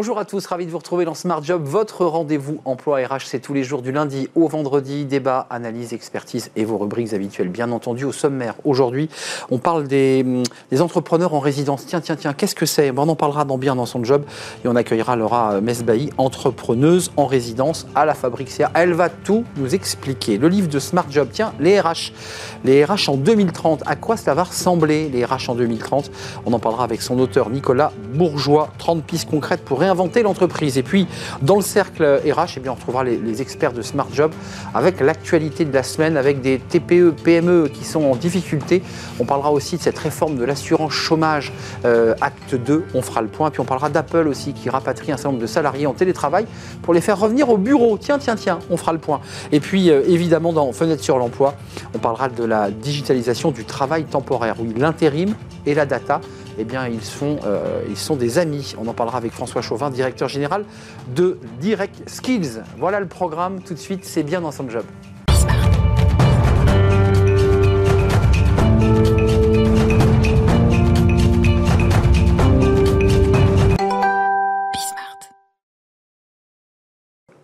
Bonjour à tous, ravi de vous retrouver dans Smart Job. Votre rendez-vous emploi RH, c'est tous les jours du lundi au vendredi. Débat, analyse, expertise et vos rubriques habituelles, bien entendu, au sommaire. Aujourd'hui, on parle des, des, entrepreneurs en résidence. Tiens, tiens, tiens, qu'est-ce que c'est? On en parlera dans bien dans son job et on accueillera Laura Mesbahi, entrepreneuse en résidence à la Fabrique CA. Elle va tout nous expliquer. Le livre de Smart Job, tiens, les RH. Les RH en 2030, à quoi ça va ressembler les RH en 2030 On en parlera avec son auteur Nicolas Bourgeois. 30 pistes concrètes pour réinventer l'entreprise. Et puis, dans le cercle RH, eh bien, on retrouvera les, experts de Smart Job avec l'actualité de la semaine, avec des TPE, PME qui sont en difficulté. On parlera aussi de cette réforme de l'assurance chômage, euh, acte 2, on fera le point. Puis on parlera d'Apple aussi qui rapatrie un certain nombre de salariés en télétravail pour les faire revenir au bureau. Tiens, tiens, tiens, on fera le point. Et puis, euh, évidemment, dans Fenêtre sur l'emploi, on parlera de la digitalisation du travail temporaire. Oui, l'intérim et la data eh bien, ils sont, euh, ils sont des amis. On en parlera avec François Chauvin, directeur général de Direct Skills. Voilà le programme. Tout de suite, c'est bien dans son job.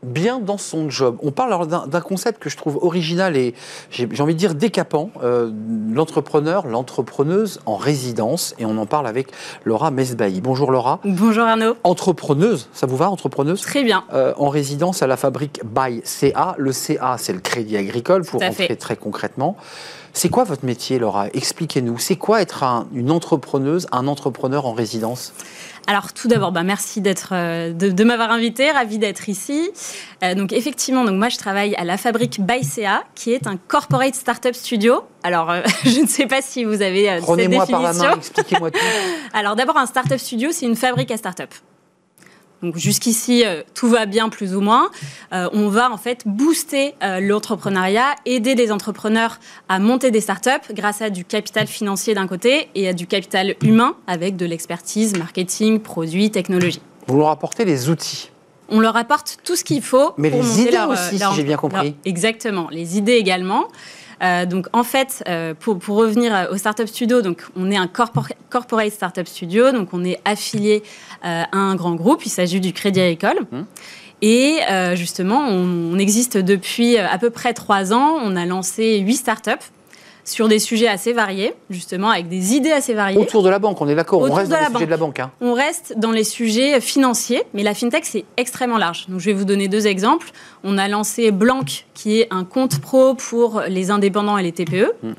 Bien dans son job. On parle d'un concept que je trouve original et j'ai envie de dire décapant, euh, l'entrepreneur, l'entrepreneuse en résidence, et on en parle avec Laura Mesbahi. Bonjour Laura. Bonjour Arnaud. Entrepreneuse, ça vous va, entrepreneuse? Très bien. Euh, en résidence à la fabrique by CA. Le CA, c'est le Crédit Agricole, pour rentrer très concrètement. C'est quoi votre métier, Laura? Expliquez-nous. C'est quoi être une entrepreneuse, un entrepreneur en résidence? Alors tout d'abord, bah, merci d'être, euh, de, m'avoir invité, ravi d'être ici. Euh, donc effectivement, donc moi je travaille à la fabrique ByCA, qui est un corporate startup studio. Alors euh, je ne sais pas si vous avez Prenez-moi par la main, expliquez-moi tout. Alors d'abord, un startup studio, c'est une fabrique à startup. Donc jusqu'ici, euh, tout va bien plus ou moins. Euh, on va en fait booster euh, l'entrepreneuriat, aider les entrepreneurs à monter des startups grâce à du capital financier d'un côté et à du capital humain avec de l'expertise, marketing, produits, technologie. Vous leur apportez les outils on leur apporte tout ce qu'il faut Mais pour les monter idées leur, aussi, si j'ai bien compris. exactement, les idées également. Euh, donc en fait, euh, pour, revenir au Startup Studio, donc on est un corporate Startup Studio, donc on est affilié euh, à un grand groupe. Il s'agit du Crédit Agricole. Mmh. Et justement, on, on, existe depuis à peu près trois ans. On a lancé huit startups sur des sujets assez variés, justement, avec des idées assez variées. Autour de la banque, on est d'accord, on reste dans les sujets de la banque. Hein. On reste dans les sujets financiers, mais la fintech, c'est extrêmement large. Donc, je vais vous donner deux exemples. On a lancé Blanc, qui est un compte pro pour les indépendants et les TPE. Hmm.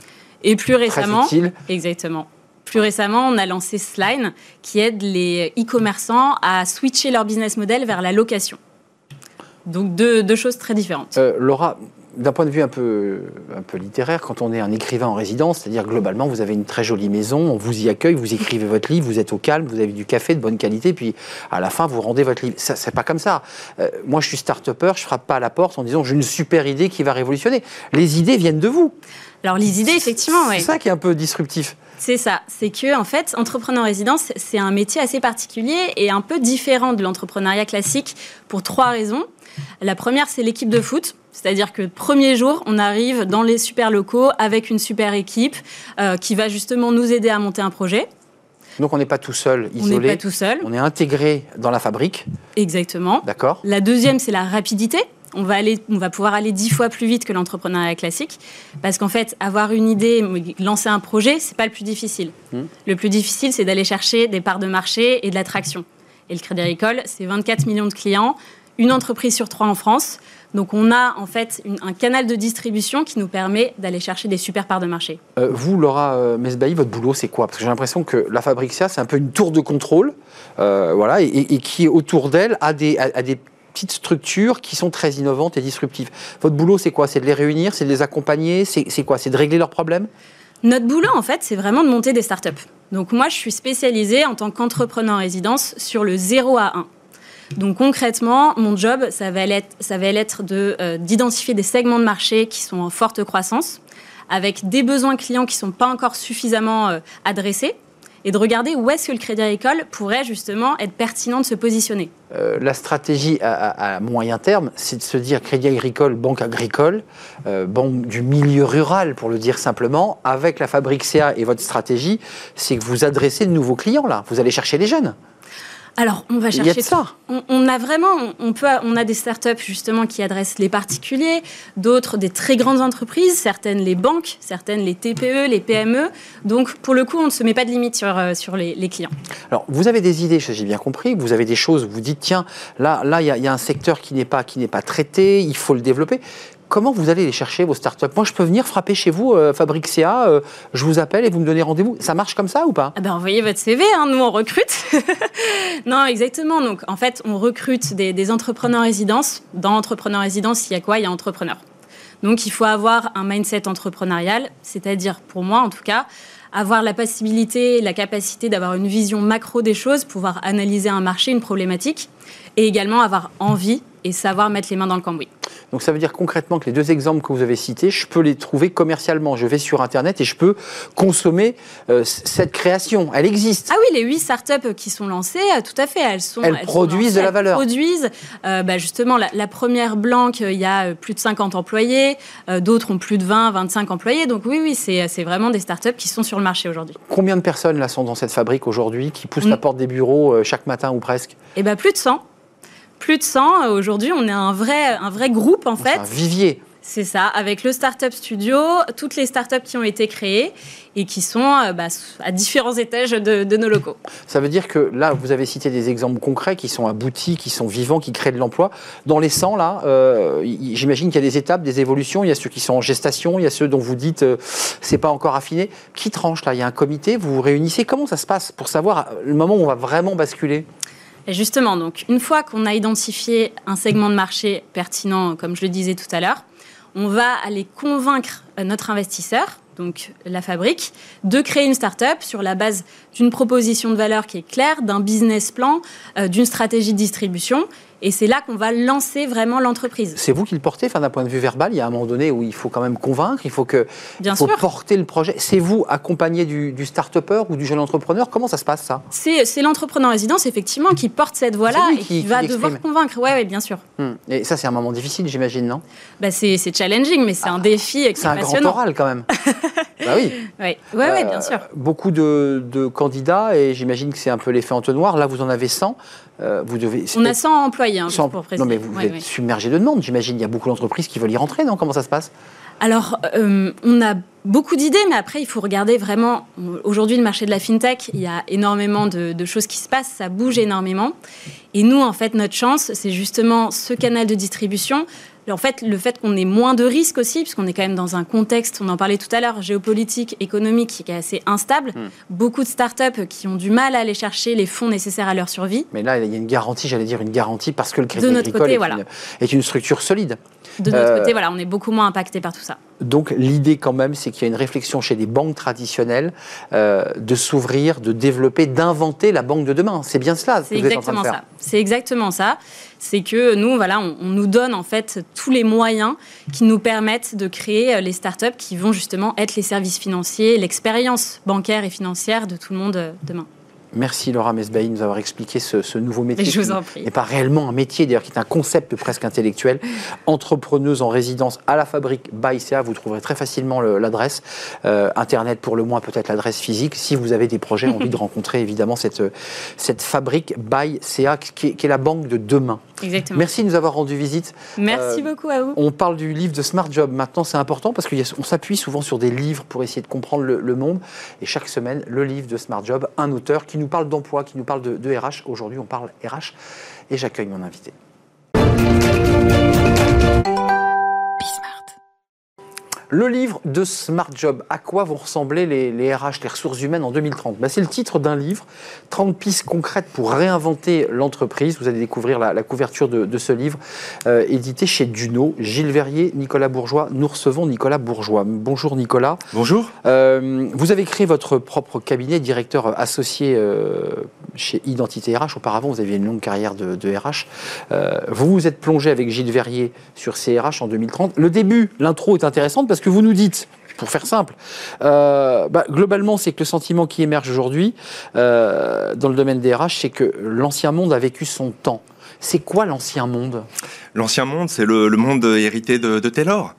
Et plus récemment. Très. Exactement. Plus récemment, on a lancé Sline, qui aide les e-commerçants à switcher leur business model vers la location. Donc deux, deux choses très différentes. Euh, Laura, d'un point de vue un peu, un peu littéraire, quand on est un écrivain en résidence, c'est-à-dire globalement, vous avez une très jolie maison, on vous y accueille, vous écrivez votre livre, vous êtes au calme, vous avez du café de bonne qualité, puis à la fin, vous rendez votre livre. Ça, c'est pas comme ça. Euh, moi, je suis start-upper, je frappe pas à la porte en disant j'ai une super idée qui va révolutionner. Les idées viennent de vous. Alors, les idées, effectivement. C'est ça qui est un peu disruptif. C'est ça. C'est que, en fait, entrepreneur en résidence, c'est un métier assez particulier et un peu différent de l'entrepreneuriat classique pour trois raisons. La première, c'est l'équipe de foot. C'est-à-dire que premier jour, on arrive dans les super locaux avec une super équipe euh, qui va justement nous aider à monter un projet. Donc on n'est pas tout seul, isolé. On n'est pas tout seul. On est intégré dans la fabrique. Exactement. D'accord. La deuxième, c'est la rapidité. On va, aller, on va pouvoir aller dix fois plus vite que l'entrepreneuriat classique. Parce qu'en fait, avoir une idée, lancer un projet, c'est pas le plus difficile. Hmm. Le plus difficile, c'est d'aller chercher des parts de marché et de l'attraction. Et le Crédit Agricole, c'est 24 millions de clients, une entreprise sur trois en France. Donc on a en fait un canal de distribution qui nous permet d'aller chercher des super parts de marché. Euh, vous, Laura euh, Mesbahi, votre boulot, c'est quoi? Parce que j'ai l'impression que la Fabricia, c'est un peu une tour de contrôle, euh, voilà, et, qui, autour d'elle, a des, des petites structures qui sont très innovantes et disruptives. Votre boulot, c'est quoi? C'est de les réunir C'est de les accompagner C'est quoi? C'est de régler leurs problèmes? Notre boulot, en fait, c'est vraiment de monter des startups. Donc moi, je suis spécialisée en tant qu'entrepreneur en résidence sur le 0 à 1. Donc concrètement, mon job, ça va être, ça va être euh, d'identifier des segments de marché qui sont en forte croissance, avec des besoins clients qui ne sont pas encore suffisamment euh, adressés, et de regarder où est-ce que le Crédit Agricole pourrait justement être pertinent de se positionner. Euh, la stratégie à, moyen terme, c'est de se dire Crédit Agricole, banque agricole, banque du milieu rural pour le dire simplement, avec la Fabrique CA et votre stratégie, c'est que vous adressez de nouveaux clients là, vous allez chercher les jeunes. Alors, on va Il y a chercher de ça. On, on a vraiment, on peut, on a des startups justement qui adressent les particuliers, d'autres des très grandes entreprises, certaines les banques, certaines les TPE, les PME. Donc, pour le coup, on ne se met pas de limite sur, euh, sur les, les clients. Alors, vous avez des idées, j'ai bien compris. Vous avez des choses, vous dites, tiens, là, là, il y, y a un secteur qui n'est pas, qui n'est pas traité, il faut le développer. Comment vous allez les chercher, vos startups? Moi, je peux venir frapper chez vous, euh, Fabrique CA, euh, je vous appelle et vous me donnez rendez-vous. Ça marche comme ça ou pas? Ah ben, envoyez votre CV, hein, nous on recrute. non, exactement. Donc, en fait, on recrute des, entrepreneurs résidence. Dans entrepreneur résidence, il y a quoi? Il y a entrepreneur. Donc, il faut avoir un mindset entrepreneurial, c'est-à-dire, pour moi en tout cas, avoir la possibilité, la capacité d'avoir une vision macro des choses, pouvoir analyser un marché, une problématique, et également avoir envie et savoir mettre les mains dans le cambouis. Donc ça veut dire concrètement que les deux exemples que vous avez cités, je peux les trouver commercialement. Je vais sur Internet et je peux consommer euh, cette création. Elle existe. Ah oui, les huit startups qui sont lancées, euh, tout à fait, elles sont. Elles sont produisent de la elles valeur. Produisent, euh, bah, justement, la, la première Blanc, euh, il y a plus de 50 employés, euh, d'autres ont plus de 20, 25 employés. Donc oui, oui, c'est vraiment des startups qui sont sur le marché aujourd'hui. Combien de personnes là sont dans cette fabrique aujourd'hui qui poussent Mm. la porte des bureaux chaque matin ou presque? Et bien, plus de 100. Plus de 100. Euh, Aujourd'hui, on est un vrai, un vrai groupe, en fait. un vivier. C'est ça, avec le Startup Studio, toutes les startups qui ont été créées et qui sont euh, bah, à différents étages de, de nos locaux. Ça veut dire que là, vous avez cité des exemples concrets qui sont aboutis, qui sont vivants, qui créent de l'emploi. Dans les 100, là, euh, j'imagine qu'il y a des étapes, des évolutions. Il y a ceux qui sont en gestation, il y a ceux dont vous dites euh, c'est pas encore affiné. Qui tranche là? Il y a un comité, vous vous réunissez. Comment ça se passe pour savoir le moment où on va vraiment basculer? Justement, donc, une fois qu'on a identifié un segment de marché pertinent, comme je le disais tout à l'heure, on va aller convaincre euh, notre investisseur, donc la fabrique, de créer une start-up sur la base d'une proposition de valeur qui est claire, d'un business plan, euh, d'une stratégie de distribution. Et c'est là qu'on va lancer vraiment l'entreprise. C'est vous qui le portez, enfin, d'un point de vue verbal. Il y a un moment donné où il faut quand même convaincre, il faut, que, Bien il faut sûr. porter le projet. C'est vous accompagné du, du start-upper ou du jeune entrepreneur? Comment ça se passe ça? C'est c'est l'entrepreneur résidence, effectivement, qui porte cette voie-là C'est lui et qui- va devoir convaincre. Oui, ouais, bien sûr. Hmm. Et ça, c'est un moment difficile, j'imagine, non? Bah, c'est c'est challenging, mais c'est un défi Ah, C'est est un grand oral quand même. bah oui. Oui, ouais, ouais, Euh, bien sûr. Beaucoup de, de candidats, et j'imagine que c'est un peu l'effet entonnoir. Là, vous en avez 100. Euh, vous devez. On a 100 employés, hein, juste 100 pour préciser. Non, mais vous Ouais, êtes ouais. submergé de demandes, j'imagine. Il y a beaucoup d'entreprises qui veulent y rentrer, non? Comment ça se passe? Alors, euh, on a beaucoup d'idées, mais après, il faut regarder vraiment. Aujourd'hui, le marché de la fintech, il y a énormément de, de choses qui se passent, ça bouge énormément. Et nous, en fait, notre chance, c'est justement ce canal de distribution. En fait, le fait qu'on ait moins de risques aussi, puisqu'on est quand même dans un contexte, on en parlait tout à l'heure, géopolitique, économique, qui est assez instable. Hmm. Beaucoup de startups qui ont du mal à aller chercher les fonds nécessaires à leur survie. Mais là, il y a une garantie, j'allais dire une garantie, parce que le Crédit De notre Agricole côté, est, voilà. une, est une structure solide. De notre Euh, côté, voilà, on est beaucoup moins impacté par tout ça. Donc l'idée quand même, c'est qu'il y a une réflexion chez des banques traditionnelles euh, de s'ouvrir, de développer, d'inventer la banque de demain. C'est bien cela C'est exactement faire. ça. C'est exactement ça. C'est que nous, voilà, on, nous donne en fait tous les moyens qui nous permettent de créer euh, les startups qui vont justement être les services financiers, l'expérience bancaire et financière de tout le monde euh, demain. Merci Laura Mesbaï de nous avoir expliqué ce, ce nouveau métier. Je vous en prie. n'est pas réellement un métier, d'ailleurs, qui est un concept presque intellectuel. Entrepreneuse en résidence à la fabrique CA, vous trouverez très facilement le- l'adresse. Euh, Internet pour le moins, peut-être l'adresse physique. Si vous avez des projets, envie de rencontrer évidemment cette, cette fabrique CA, qui est, qui est la banque de demain. Exactement. Merci de nous avoir rendu visite. Merci Euh, beaucoup à vous. On parle du livre de Smart Job. Maintenant, c'est important parce qu'on s'appuie souvent sur des livres pour essayer de comprendre le, le monde. Et chaque semaine, le livre de Smart Job, un auteur qui nous parle d'emploi, qui nous parle de, de RH. Aujourd'hui, on parle RH. Et j'accueille mon invité. Le livre de Smart Job, à quoi vont ressembler les, les RH, les ressources humaines en 2030 Ben, C'est le titre d'un livre, 30 pistes concrètes pour réinventer l'entreprise. Vous allez découvrir la, la couverture de, de ce livre, euh, édité chez Duno. Gilles Verrier, Nicolas Bourgeois. Nous recevons Nicolas Bourgeois. Bonjour Nicolas. Bonjour. Euh, vous avez créé votre propre cabinet, directeur associé euh, chez Identité RH. Auparavant, vous aviez une longue carrière de, de RH. Vous vous êtes plongé avec Gilles Verrier sur CRH en 2030. Le début, l'intro est intéressante parce que vous nous dites, pour faire simple, euh, bah, globalement, c'est que le sentiment qui émerge aujourd'hui euh, dans le domaine des RH, c'est que l'ancien monde a vécu son temps. C'est quoi l'ancien monde? L'ancien monde, c'est le, le monde hérité de, de Taylor.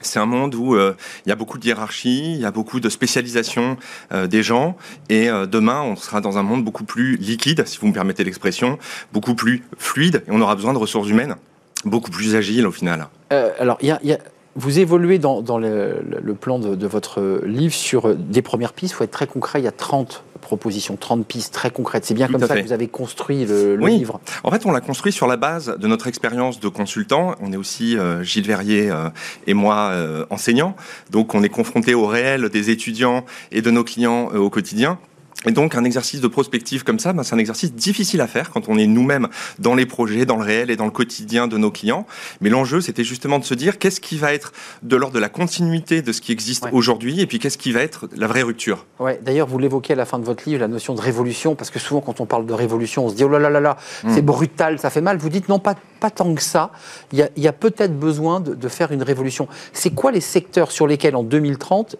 c'est un monde où euh, il y a beaucoup de hiérarchie, il y a beaucoup de spécialisation euh, des gens, et euh, demain on sera dans un monde beaucoup plus liquide, si vous me permettez l'expression, beaucoup plus fluide, et on aura besoin de ressources humaines beaucoup plus agiles au final. alors, il y a, vous évoluez dans, le, plan de, de, votre livre sur des premières pistes, il faut être très concret, il y a 30 propositions, 30 pistes très concrètes. C'est bien comme ça que vous avez construit le, livre. En fait, on l'a construit sur la base de notre expérience de consultant. On est aussi euh, Gilles Verrier euh, et moi euh, enseignants, donc on est confronté au réel des étudiants et de nos clients au quotidien. Et donc un exercice de prospective comme ça, ben, c'est un exercice difficile à faire quand on est nous-mêmes dans les projets, dans le réel et dans le quotidien de nos clients. Mais l'enjeu, c'était justement de se dire qu'est-ce qui va être de l'ordre de la continuité de ce qui existe aujourd'hui, et puis qu'est-ce qui va être la vraie rupture? Ouais. D'ailleurs, vous l'évoquez à la fin de votre livre, la notion de révolution, parce que souvent quand on parle de révolution, on se dit oh là là là là, hmm. c'est brutal, ça fait mal. Vous dites non, pas, pas tant que ça. Il y a, peut-être besoin de, de faire une révolution. C'est quoi les secteurs sur lesquels en 2030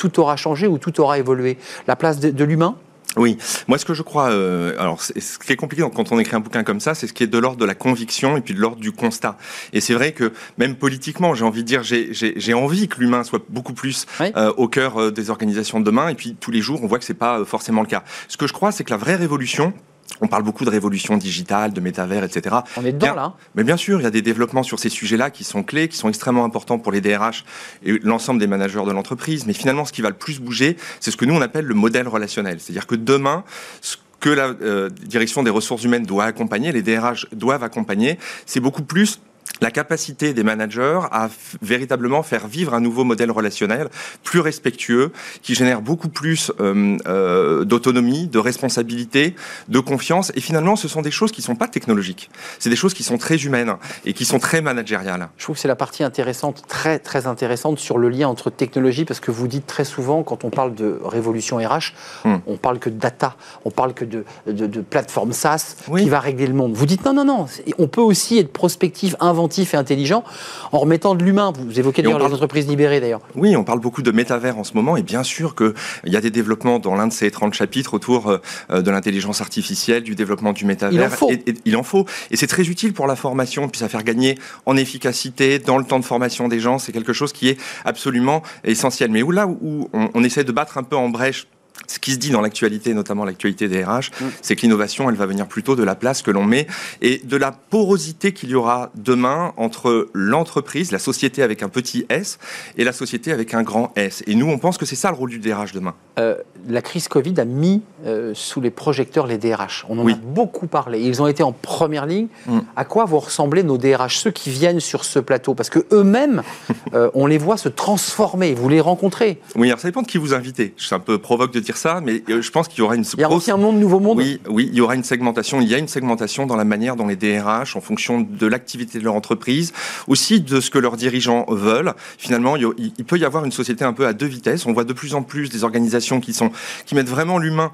tout aura changé ou tout aura évolué La place de, l'humain oui, moi ce que je crois, euh, alors ce qui est compliqué quand on écrit un bouquin comme ça, c'est ce qui est de l'ordre de la conviction et puis de l'ordre du constat. Et c'est vrai que même politiquement, j'ai envie de dire, j'ai envie que l'humain soit beaucoup plus euh, au cœur euh, des organisations de demain. Et puis tous les jours, on voit que c'est pas forcément le cas. Ce que je crois, c'est que la vraie révolution, on parle beaucoup de révolution digitale, de métavers, etc. On est dedans, là. Mais bien sûr, il y a des développements sur ces sujets-là qui sont clés, qui sont extrêmement importants pour les DRH et l'ensemble des managers de l'entreprise. Mais finalement, ce qui va le plus bouger, c'est ce que nous, on appelle le modèle relationnel. C'est-à-dire que demain, ce que la euh, direction des ressources humaines doit accompagner, les DRH doivent accompagner, c'est beaucoup plus la capacité des managers à véritablement faire vivre un nouveau modèle relationnel plus respectueux, qui génère beaucoup plus euh, euh, d'autonomie, de responsabilité, de confiance. Et finalement, ce sont des choses qui ne sont pas technologiques. C'est des choses qui sont très humaines et qui sont très managériales. Je trouve que c'est la partie intéressante, très très intéressante sur le lien entre technologie, parce que vous dites très souvent, quand on parle de révolution RH, hmm. on parle que de data, on parle que de, de, plateforme SaaS qui va régler le monde. Vous dites non, non, non, on peut aussi être prospectif, inventif et intelligent en remettant de l'humain. Vous évoquez d'ailleurs les entreprises libérées d'ailleurs. Oui, on parle beaucoup de métavers en ce moment et bien sûr qu'il y a des développements dans l'un de ces 30 chapitres autour euh, de l'intelligence artificielle, du développement du métavers. Il en faut. Et, il en faut. Et c'est très utile pour la formation, puis ça faire gagner en efficacité dans le temps de formation des gens. C'est quelque chose qui est absolument essentiel. Mais où là où on, on essaie de battre un peu en brèche ce qui se dit dans l'actualité, notamment l'actualité des RH, mm. c'est que l'innovation, elle va venir plutôt de la place que l'on met et de la porosité qu'il y aura demain entre l'entreprise, la société avec un petit S, et la société avec un grand S. Et nous, on pense que c'est ça le rôle du DRH demain. Euh, la crise Covid a mis euh, sous les projecteurs les DRH. On en a beaucoup parlé. Ils ont été en première ligne. Mm. À quoi vont ressembler nos DRH, ceux qui viennent sur ce plateau? Parce que eux-mêmes, euh, on les voit se transformer. Vous les rencontrez. Oui, alors ça dépend de qui vous invitez. Suis un peu provoque de dire ça, mais euh, je pense qu'il y aura une. Il y a aussi un monde, nouveau monde. Oui, oui, il y aura une segmentation. Il y a une segmentation dans la manière dont les DRH, en fonction de l'activité de leur entreprise, aussi de ce que leurs dirigeants veulent. Finalement, il peut y avoir une société un peu à deux vitesses. On voit de plus en plus des organisations qui sont qui mettent vraiment l'humain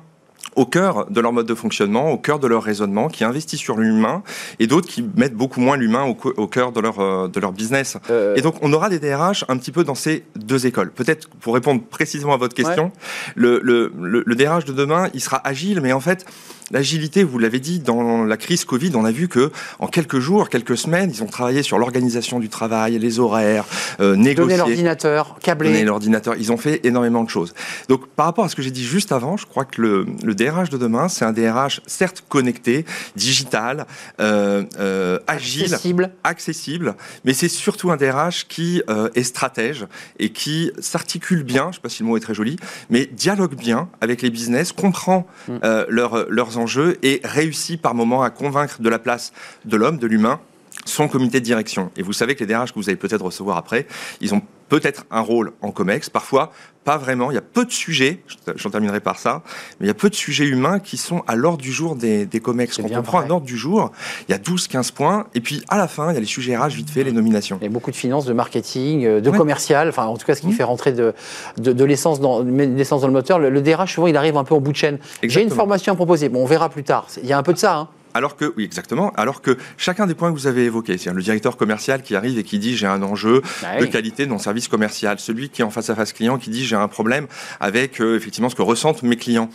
au cœur de leur mode de fonctionnement, au cœur de leur raisonnement, qui investissent sur l'humain, et d'autres qui mettent beaucoup moins l'humain au, cœur de leur, euh, de leur business. Euh. Et donc, on aura des DRH un petit peu dans ces deux écoles. Peut-être, pour répondre précisément à votre question, le, le, le, DRH de demain, il sera agile, mais en fait, L'agilité, vous l'avez dit, dans la crise Covid, on a vu que en quelques jours, quelques semaines, ils ont travaillé sur l'organisation du travail, les horaires, euh, négocier. Donner l'ordinateur, câbler. Donner l'ordinateur. Ils ont fait énormément de choses. Donc, par rapport à ce que j'ai dit juste avant, je crois que le, le DRH de demain, c'est un DRH certes connecté, digital, euh, euh, agile, accessible. accessible, mais c'est surtout un DRH qui euh, est stratège et qui s'articule bien, je ne sais pas si le mot est très joli, mais dialogue bien avec les business, comprend mm. euh, leurs, leurs enjeux et réussit par moment à convaincre de la place de l'homme, de l'humain, son comité de direction. Et vous savez que les DRH que vous allez peut-être recevoir après, ils ont peut-être un rôle en COMEX, parfois pas vraiment. Il y a peu de sujets, j'en terminerai par ça, mais il y a peu de sujets humains qui sont à l'ordre du jour des, des COMEX. Quand on prend un ordre du jour, il y a 12-15 points, et puis à la fin, il y a les sujets RH vite fait, les nominations. Il y a beaucoup de finances, de marketing, euh, de commercial, enfin en tout cas ce qui mmh. fait rentrer de, de, l'essence dans, dans, le moteur. Le, DRH, souvent, il arrive un peu en bout de chaîne. J'ai une formation à proposer, bon, on verra plus tard. Il y a un peu de ça. Hein. Alors que, oui, exactement. Alors que chacun des points que vous avez évoqués, c'est-à-dire le directeur commercial qui arrive et qui dit j'ai un enjeu bah de qualité de mon service commercial, celui qui est en face à face client qui dit j'ai un problème avec euh, effectivement ce que ressentent mes clients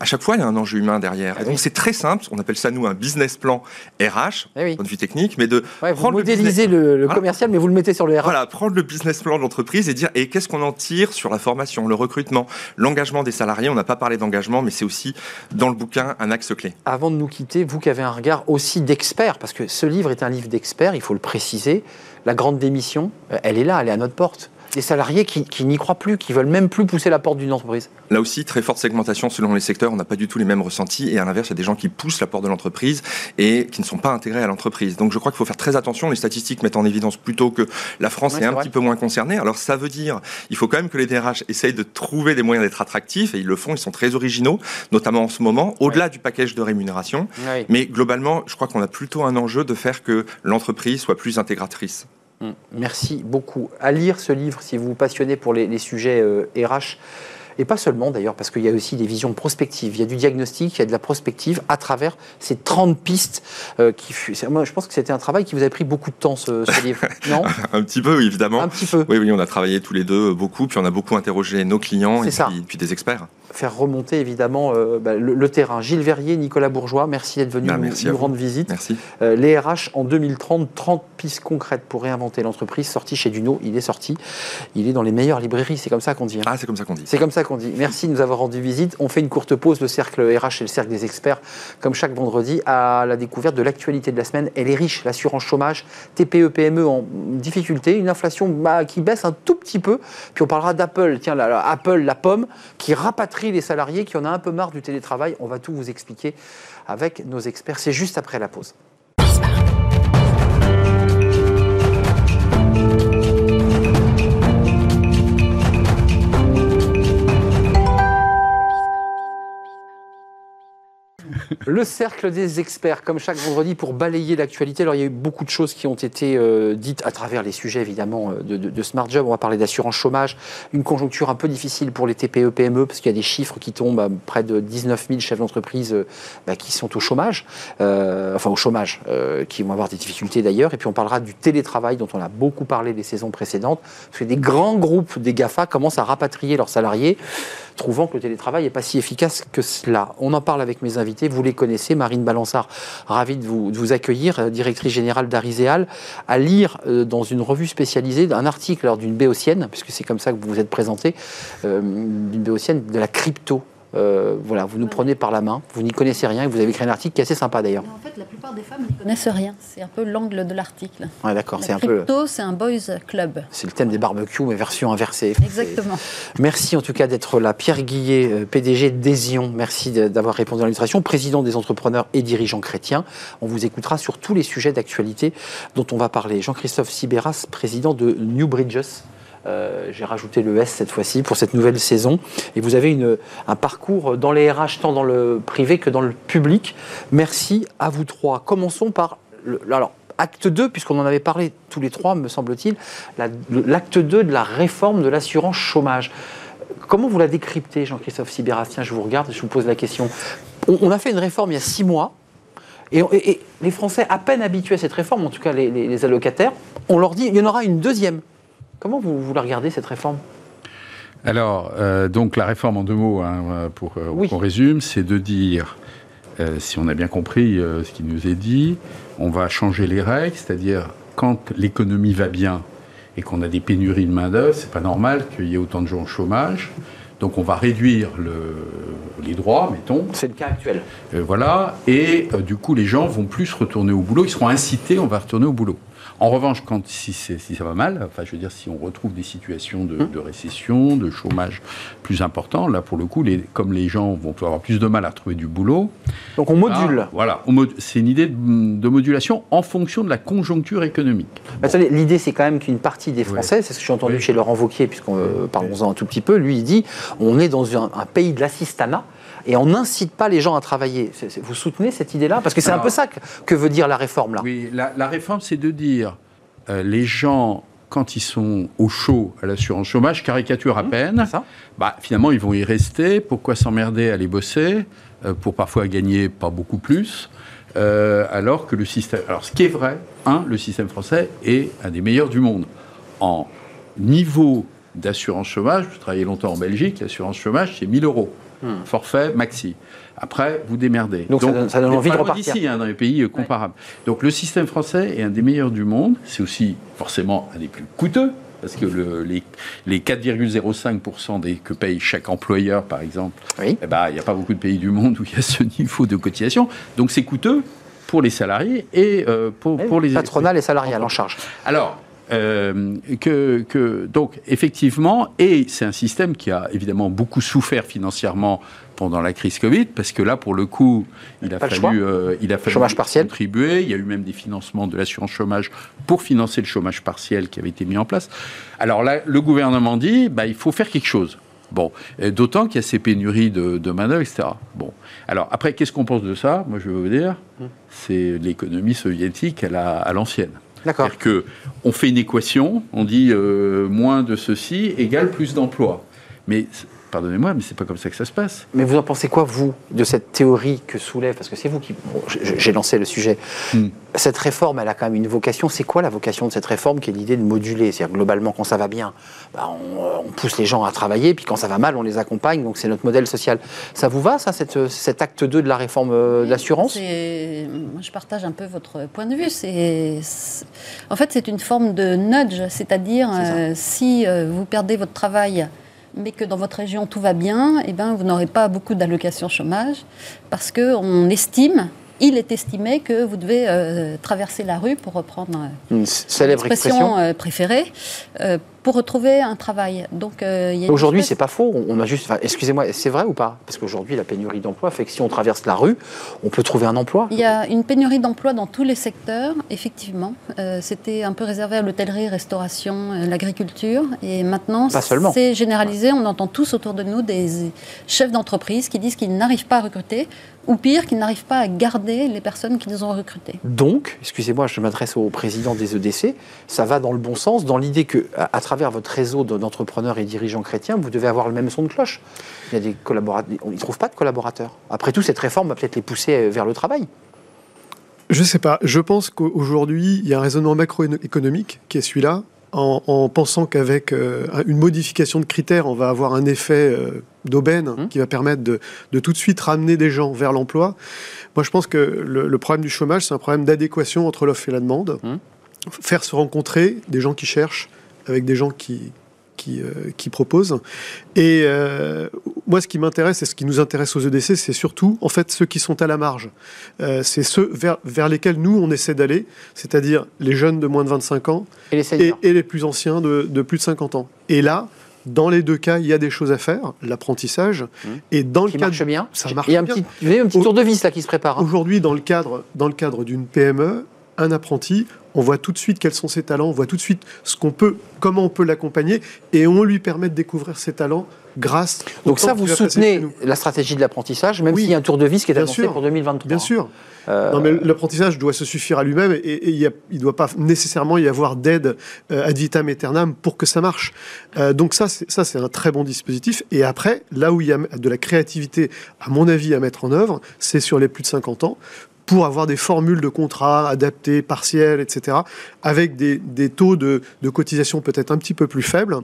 à chaque fois, il y a un enjeu humain derrière. Ah et donc, c'est très simple. On appelle ça, nous, un business plan RH, Eh oui. point de vue technique, mais de Ouais, vous prendre le business- le, le Voilà. commercial, mais vous le mettez sur le RH. Voilà, prendre le business plan de l'entreprise et dire et qu'est-ce qu'on en tire sur la formation, le recrutement, l'engagement des salariés? On n'a pas parlé d'engagement, mais c'est aussi dans le bouquin un axe clé. Avant de nous quitter, vous qui avez un regard aussi d'expert, parce que ce livre est un livre d'expert, il faut le préciser, la grande démission, euh, elle est là, elle est à notre porte. Des salariés qui, qui n'y croient plus, qui veulent même plus pousser la porte d'une entreprise. Là aussi, très forte segmentation selon les secteurs. On n'a pas du tout les mêmes ressentis. Et à l'inverse, il y a des gens qui poussent la porte de l'entreprise et qui ne sont pas intégrés à l'entreprise. Donc je crois qu'il faut faire très attention. Les statistiques mettent en évidence plutôt que la France Ouais, est un vrai. petit peu moins concernée. Alors ça veut dire, il faut quand même que les DRH essayent de trouver des moyens d'être attractifs. Et ils le font, ils sont très originaux, notamment en ce moment, au-delà du package de rémunération. Mais globalement, je crois qu'on a plutôt un enjeu de faire que l'entreprise soit plus intégratrice. Merci beaucoup. À lire ce livre si vous vous passionnez pour les, les sujets euh, RH. Et pas seulement d'ailleurs, parce qu'il y a aussi des visions prospectives. Il y a du diagnostic, il y a de la prospective à travers ces 30 pistes. euh, qui Moi, je pense que c'était un travail qui vous a pris beaucoup de temps, ce, ce livre. Non? Un petit peu, oui, évidemment. Un petit peu. Oui, oui, on a travaillé tous les deux beaucoup, puis on a beaucoup interrogé nos clients et puis, puis des experts. Faire remonter évidemment euh, bah, le, le terrain. Gilles Verrier, Nicolas Bourgeois, merci d'être venu Bah, nous, merci nous vous. rendre visite. Merci. Euh, les RH en 2030, 30 pistes concrètes pour réinventer l'entreprise, sorti chez Duno. Il est sorti. Il est dans les meilleures librairies, c'est comme ça qu'on dit. hein. Ah, c'est comme ça qu'on dit. C'est comme ça Merci de nous avoir rendu visite. On fait une courte pause, le cercle RH et le cercle des experts, comme chaque vendredi, à la découverte de l'actualité de la semaine. Elle est riche, l'assurance chômage, TPE, PME en difficulté, une inflation bah, qui baisse un tout petit peu. Puis on parlera d'Apple, tiens, Apple, la pomme, qui rapatrie les salariés, qui en a un peu marre du télétravail. On va tout vous expliquer avec nos experts. C'est juste après la pause. Le cercle des experts, comme chaque vendredi, pour balayer l'actualité. Alors, il y a eu beaucoup de choses qui ont été euh, dites à travers les sujets, évidemment, euh, de, Smart Job. On va parler d'assurance chômage, une conjoncture un peu difficile pour les TPE, PME, parce qu'il y a des chiffres qui tombent près de 19 000 chefs d'entreprise euh, bah, qui sont au chômage, enfin au chômage, qui vont avoir des difficultés d'ailleurs. Et puis, on parlera du télétravail, dont on a beaucoup parlé les saisons précédentes, parce que des grands groupes des GAFA commencent à rapatrier leurs salariés trouvant que le télétravail n'est pas si efficace que cela. On en parle avec mes invités, vous les connaissez, Marine Balançard, ravie de vous, de vous accueillir, euh, directrice générale d'Ariséal, à lire euh, dans une revue spécialisée un article d'une béotienne, puisque c'est comme ça que vous vous êtes présenté, euh, d'une béotienne de la crypto. Euh, voilà, vous nous prenez par la main, vous n'y connaissez rien, et vous avez écrit un article qui est assez sympa d'ailleurs. En fait, la plupart des femmes n'y connaissent rien. C'est un peu l'angle de l'article. Ouais, d'accord, c'est un peu... crypto, c'est un boys club. C'est le thème des barbecues, mais version inversée. Exactement. Merci en tout cas d'être là. Pierre Guillet, euh, PDG d'Esion, merci d'avoir répondu à l'invitation. Président des entrepreneurs et dirigeants chrétiens. On vous écoutera sur tous les sujets d'actualité dont on va parler. Jean-Christophe Sibéras, président de New Bridges. Euh, J'ai rajouté le S cette fois-ci pour cette nouvelle saison. Et vous avez une, un parcours dans les RH, tant dans le privé que dans le public. Merci à vous trois. Commençons par. Le, alors, acte 2, puisqu'on en avait parlé tous les trois, me semble-t-il, la- le- l'acte 2 de la réforme de l'assurance chômage. Comment vous la décryptez, Jean-Christophe Sibéras Tiens, je vous regarde je vous pose la question. On, a fait une réforme il y a six mois. Et, les Français, à peine habitués à cette réforme, en tout cas les- les allocataires, on leur dit il y en aura une deuxième. Comment vous, vous la regardez, cette réforme? Alors, euh, donc la réforme en deux mots, hein, pour euh, Oui. qu'on résume, c'est de dire, euh, si on a bien compris ce qui nous est dit, on va changer les règles, c'est-à-dire quand l'économie va bien et qu'on a des pénuries de main-d'œuvre, c'est pas normal qu'il y ait autant de gens au chômage. Donc on va réduire le- les droits, mettons, C'est le cas actuel. euh, voilà, et euh, du coup les gens vont plus retourner au boulot, ils seront incités, on va retourner au boulot. En revanche, quand si, ça va mal, enfin je veux dire si on retrouve des situations de, de récession, de chômage plus important, là pour le coup, les, comme les gens vont avoir plus de mal à retrouver du boulot, Donc on module. ah, voilà, mod- c'est une idée de, de modulation en fonction de la conjoncture économique. Attendez, L'idée, c'est quand même qu'une partie des Français, c'est ce que j'ai entendu Oui. chez Laurent Vauquier, puisqu'on euh, parlons-en un tout petit peu, lui, il dit on est dans un, un pays de l'assistanat et on n'incite pas les gens à travailler. Vous soutenez cette idée-là? Parce que c'est un peu ça que, que veut dire la réforme, là. Oui, la, la réforme, c'est de dire euh, les gens, quand ils sont au chaud à l'assurance chômage, caricature à peine, Mmh, ça. bah, finalement, ils vont y rester. Pourquoi s'emmerder à aller bosser euh, pour parfois gagner pas beaucoup plus euh, alors que le système. Alors, ce qui est vrai, un, le système français est un des meilleurs du monde en niveau d'assurance chômage. Je travaillais longtemps en Belgique, l'assurance chômage, c'est 1000 euros. Forfait, maxi. Après, vous démerdez. Donc, ça donne- ça donne mais envie de repartir. d'ici, hein, dans les pays euh, comparables. Donc le système français est un des meilleurs du monde. C'est aussi forcément un des plus coûteux. Parce que le- les, les 4,05% des, que paye chaque employeur, par exemple, Oui. eh ben, il n'y a pas beaucoup de pays du monde où il y a ce niveau de cotisation. Donc c'est coûteux pour les salariés et euh, pour, pour les Patronal et salarial en charge. alors, euh, que, que- donc effectivement, et c'est un système qui a évidemment beaucoup souffert financièrement pendant la crise Covid, parce que là, pour le coup, il a Pas fallu, euh, il a fallu Chômage partiel. contribuer. Il y a eu même des financements de l'assurance chômage pour financer le chômage partiel qui avait été mis en place. Alors là, le gouvernement dit, bah, il faut faire quelque chose. Bon, d'autant qu'il y a ces pénuries de, de main-d'œuvre, etc. Bon, alors après, qu'est-ce qu'on pense de ça? Moi, je vais vous dire, Hum. c'est l'économie soviétique à la- à l'ancienne. D'accord. C'est-à-dire que on fait une équation, on dit euh, moins de ceci égale plus d'emplois. Mais pardonnez-moi, mais c'est pas comme ça que ça se passe. Mais vous en pensez quoi, vous, de cette théorie que soulève Parce que c'est vous qui. bon, j'ai- lancé le sujet. Hmm. Cette réforme, elle a quand même une vocation. C'est quoi la vocation de cette réforme qui est l'idée de moduler? C'est-à-dire, globalement, quand ça va bien, bah, on, euh, on pousse les gens à travailler, puis quand ça va mal, on les accompagne. Donc, c'est notre modèle social. Ça vous va, ça, cette- cet acte 2 de la réforme euh, de l'assurance? Je partage un peu votre point de vue. C'est, en fait, c'est une forme de nudge, c'est-à-dire euh, si euh, vous perdez votre travail, mais que dans votre région tout va bien, eh ben, vous n'aurez pas beaucoup d'allocations chômage parce que on estime, il est estimé que vous devez euh, traverser la rue pour reprendre euh, Une célèbre expression. euh, préférée euh, pour retrouver un travail. Donc euh, Aujourd'hui, c'est pas faux. On a juste. enfin, Excusez-moi, c'est vrai ou pas? Parce qu'aujourd'hui, la pénurie d'emploi fait que si on traverse la rue, on peut trouver un emploi. Il y a une pénurie d'emplois dans tous les secteurs, effectivement. Euh, C'était un peu réservé à l'hôtellerie, restauration, euh, l'agriculture. Et maintenant, c'est généralisé. On entend tous autour de nous des chefs d'entreprise qui disent qu'ils n'arrivent pas à recruter, ou pire, qu'ils n'arrivent pas à garder les personnes qu'ils ont recrutées. Donc, excusez-moi, je m'adresse au président des EDC, ça va dans le bon sens, dans l'idée que, à, à travers votre réseau de- d'entrepreneurs et dirigeants chrétiens, vous devez avoir le même son de cloche. Il y a des collaborateurs, ils ne trouvent pas de collaborateurs. Après tout, cette réforme va peut-être les pousser vers le travail. Je sais pas. Je pense qu'aujourd'hui, il y a un raisonnement macroéconomique qui est celui-là, en, en pensant qu'avec euh, une modification de critères, on va avoir un effet euh, d'aubaine Hum. qui va permettre de, de tout de suite ramener des gens vers l'emploi. Moi, je pense que le, le problème du chômage, c'est un problème d'adéquation entre l'offre et la demande. Hum. Faire se rencontrer des gens qui cherchent avec des gens qui, qui, euh, qui proposent. Et euh, moi, ce qui m'intéresse et ce qui nous intéresse aux EDC, c'est surtout, en fait, ceux qui sont à la marge. Euh, c'est ceux vers, vers lesquels nous, on essaie d'aller, c'est-à-dire les jeunes de moins de 25 ans Et les et, seniors. et les plus anciens de, de plus de 50 ans. Et là, dans les deux cas, il y a des choses à faire, l'apprentissage. Et dans le cadre marche bien. ça marche Il y a un bien. petit, un tour de vis là qui se prépare. hein. Aujourd'hui, dans le cadre, dans le cadre d'une PME, un apprenti, on voit tout de suite quels sont ses talents, on voit tout de suite ce qu'on peut, comment on peut l'accompagner, et on lui permet de découvrir ses talents grâce. Donc ça, vous soutenez la stratégie de l'apprentissage, même Oui. s'il y a un tour de vis qui est annoncé sûr. pour 2023. Bien sûr. Euh, Non, mais l'apprentissage doit se suffire à lui-même et, et il ne doit pas nécessairement y avoir d'aide euh, ad vitam aeternam pour que ça marche. Euh, donc ça, c'est- ça, c'est un très bon dispositif. Et après, là où il y a de la créativité, à mon avis, à mettre en œuvre, c'est sur les plus de 50 ans pour avoir des formules de contrats adaptées, partielles, etc., avec des, des taux de, de cotisation peut-être un petit peu plus faibles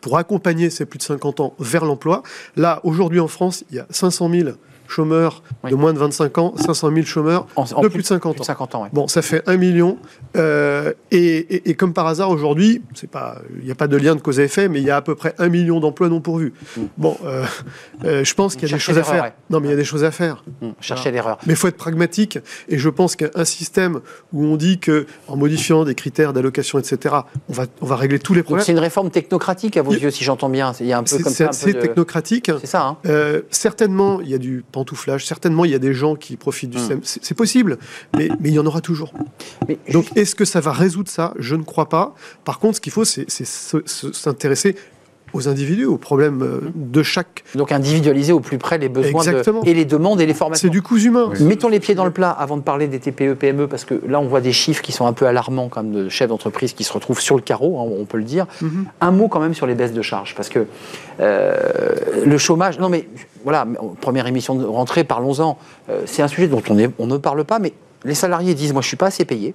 pour accompagner ces plus de 50 ans vers l'emploi. Là, aujourd'hui en France, il y a 500 000 chômeurs Oui. de moins de 25 ans, 500 000 chômeurs en- en de plus de 50 plus ans. de 50 ans, ouais. Bon, ça fait un million. euh, et, et- et comme par hasard, aujourd'hui, il n'y a pas de lien de cause à effet, mais il y a à peu près un million d'emplois non pourvus. Bon, euh, euh, je pense qu'il y a des choses à faire. ouais. Non, mais il y a des choses à faire. Hum, Cherchez l'erreur. Mais il faut être pragmatique. Et je pense qu'un système où on dit que, en modifiant des critères d'allocation, etc., on va, on va régler tous les problèmes. c'est une réforme technocratique à vos yeux, si j'entends bien. Il y a un peu C'est comme ça. c'est de- technocratique. C'est ça, hein certainement, il y a du pantouflage. Certainement, il y a des gens qui profitent du Hmm. système. C'est possible, mais, mais il y en aura toujours. Mais Donc, est-ce que ça va résoudre ça? Je ne crois pas. Par contre, ce qu'il faut, c'est c'est se- se- s'intéresser aux individus, aux problèmes euh, de chaque. Donc individualiser au plus près les besoins de- et les demandes et les formations. C'est du coup humain. Mettons les pieds dans le plat avant de parler des TPE, PME, parce que là, on voit des chiffres qui sont un peu alarmants, comme de chefs d'entreprise qui se retrouvent sur le carreau, hein, on peut le dire. Mhm. Un mot quand même sur les baisses de charges, parce que euh, le chômage, non mais voilà, oh, première émission de rentrée, parlons-en. Euh, c'est un sujet dont on, est- on ne parle pas, mais les salariés disent, moi je suis pas assez payé.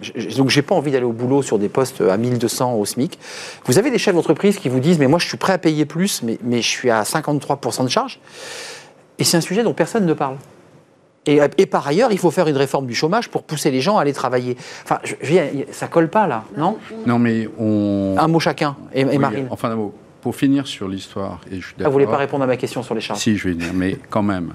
j- donc j'ai pas envie d'aller au boulot sur des postes à 1200 au SMIC. Vous avez des chefs d'entreprise qui vous disent mais moi je suis prêt à payer plus, mais, mais je suis à 53% de charge. Et c'est un sujet dont personne ne parle. Et, et par ailleurs, il faut faire une réforme du chômage pour pousser les gens à aller travailler. Enfin, je, je ça colle pas là, non Non, mais on. Un mot chacun. Et, et Oui, Marine, Enfin, un mot. Pour finir sur l'histoire, et je suis ah, vous voulez pas répondre à ma question sur les charges Si, je vais dire, mais quand même,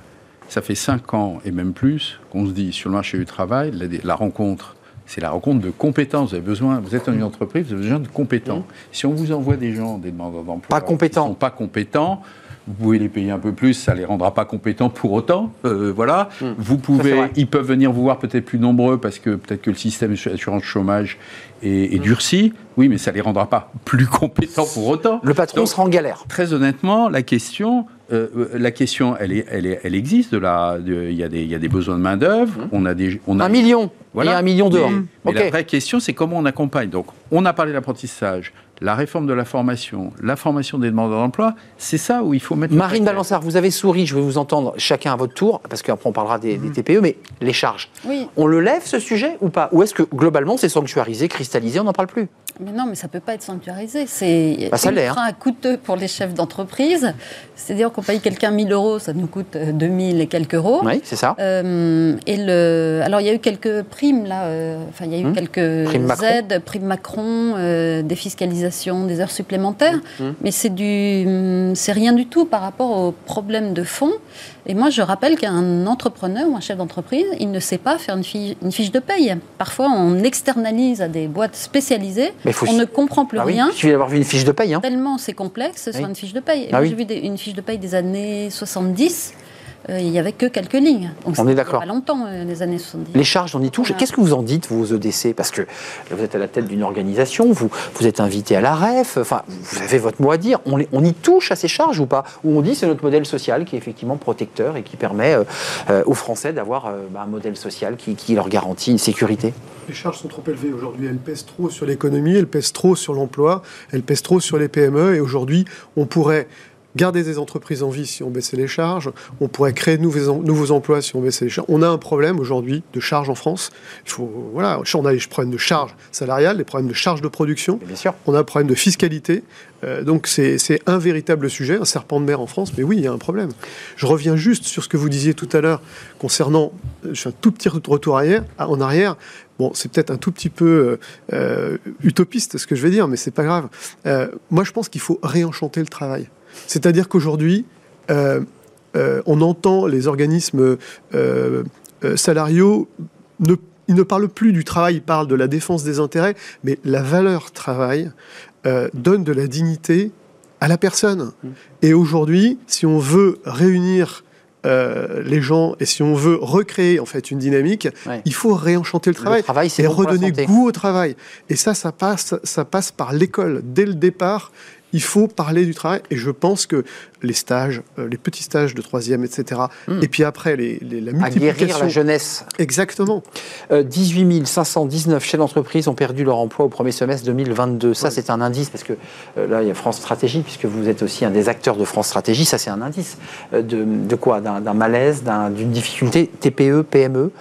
ça fait cinq ans et même plus qu'on se dit sur le marché du travail, la, la rencontre, c'est la rencontre de compétences. Vous avez besoin, vous êtes une entreprise, vous avez besoin de compétents. Si on vous envoie des gens, des demandeurs d'emploi, Pas compétents. qui sont pas compétents. Vous pouvez les payer un peu plus, ça les rendra pas compétents pour autant. Euh, voilà. Vous c'est pouvez, ils peuvent venir vous voir peut-être plus nombreux parce que peut-être que le système d'assurance chômage est, est durci. Oui, mais ça les rendra pas plus compétents pour autant. Le patron Donc, sera en galère. Très honnêtement, la question, euh, euh, la question, elle, est, elle, est, elle existe. De la, de- il y a des, il y a des besoins de main d'œuvre. On a des, on a Un million voilà. et un million dehors. Mais, mais la vraie question, c'est comment on accompagne. Donc, on a parlé de l'apprentissage, la réforme de la formation, la formation des demandeurs d'emploi. C'est ça où il faut mettre. Marine. Balançard, vous avez souri, je vais vous entendre chacun à votre tour, parce qu'après on parlera des, des TPE, mais les charges. Oui, On le lève ce sujet ou pas? Ou est-ce que globalement c'est sanctuarisé, cristallisé, on n'en parle plus? Mais non, mais ça peut pas être sanctuarisé. C'est Bah, hein. ultra coûteux pour les chefs d'entreprise. C'est-à-dire qu'on paye quelqu'un 1000 euros, ça nous coûte euh, 2000 et quelques euros. Oui, c'est ça. Euh, et le, alors il y a eu quelques primes là, euh, enfin il y a eu Hum. quelques Prime Macron. aides, primes Macron, euh, défiscalisation des heures supplémentaires, Hum. mais c'est du, hum, c'est rien du tout par rapport aux problèmes de fond. Et moi je rappelle qu'un entrepreneur ou un chef d'entreprise, il ne sait pas faire une fiche, une fiche de paye. Parfois on externalise à des boîtes spécialisées, Mais on ne comprend plus Ah oui, rien. il suffit d'avoir vu une fiche de paye. Hein. Tellement c'est complexe Oui. sur une fiche de paye. Ah oui. j'ai vu des- une fiche de paye des années 70. Euh, il n'y avait que quelques lignes. Donc, On est d'accord. Pas longtemps, euh, les années 70. Les charges, on y touche. Voilà. Qu'est-ce que vous en dites, vous, aux EDC Parce que vous êtes à la tête d'une organisation, vous, vous êtes invité à la REF, enfin, vous avez votre mot à dire. On, les- on y touche à ces charges ou pas? Ou on dit c'est notre modèle social qui est effectivement protecteur et qui permet euh, euh, aux Français d'avoir euh, bah, un modèle social qui, qui leur garantit une sécurité? Les charges sont trop élevées aujourd'hui. Elles pèsent trop sur l'économie, elles pèsent trop sur l'emploi, elles pèsent trop sur les PME. Et aujourd'hui, on pourrait garder des entreprises en vie si on baissait les charges. On pourrait créer de nouveaux, em- nouveaux emplois si on baissait les charges. On a un problème aujourd'hui de charges en France. Il faut, voilà, on a les problèmes de charges salariales, les problèmes de charges de production. Bien sûr. On a un problème de fiscalité. Euh, donc c'est un véritable sujet, un serpent de mer en France. Mais oui, il y a un problème. Je reviens juste sur ce que vous disiez tout à l'heure concernant. euh, Je fais un tout petit retour arrière, à- en arrière. Bon, c'est peut-être un tout petit peu euh, euh, utopiste ce que je vais dire, mais c'est pas grave. Euh, moi, je pense qu'il faut réenchanter le travail. C'est-à-dire qu'aujourd'hui, euh, euh, on entend les organismes euh, salariaux ne ils ne parlent plus du travail, ils parlent de la défense des intérêts, mais la valeur travail donne de la dignité à la personne. Et aujourd'hui, si on veut réunir euh, les gens et si on veut recréer en fait une dynamique, Ouais. il faut réenchanter le travail Le travail, c'est et bon redonner goût au travail. Et ça, ça passe, ça passe par l'école. Dès le départ, il faut parler du travail. Et je pense que les stages, euh, les petits stages de troisième, etc. Et puis après, les, les- la Hmm. À guérir multiplication. la jeunesse. Exactement. Euh, 18 519 chefs d'entreprise ont perdu leur emploi au premier semestre 2022. Ça, c'est un indice, parce que euh, là, il y a France Stratégie, puisque vous êtes aussi un des acteurs de France Stratégie. Ça, c'est un indice euh, de, de quoi? D'un malaise, d'un- d'une difficulté TPE, PME,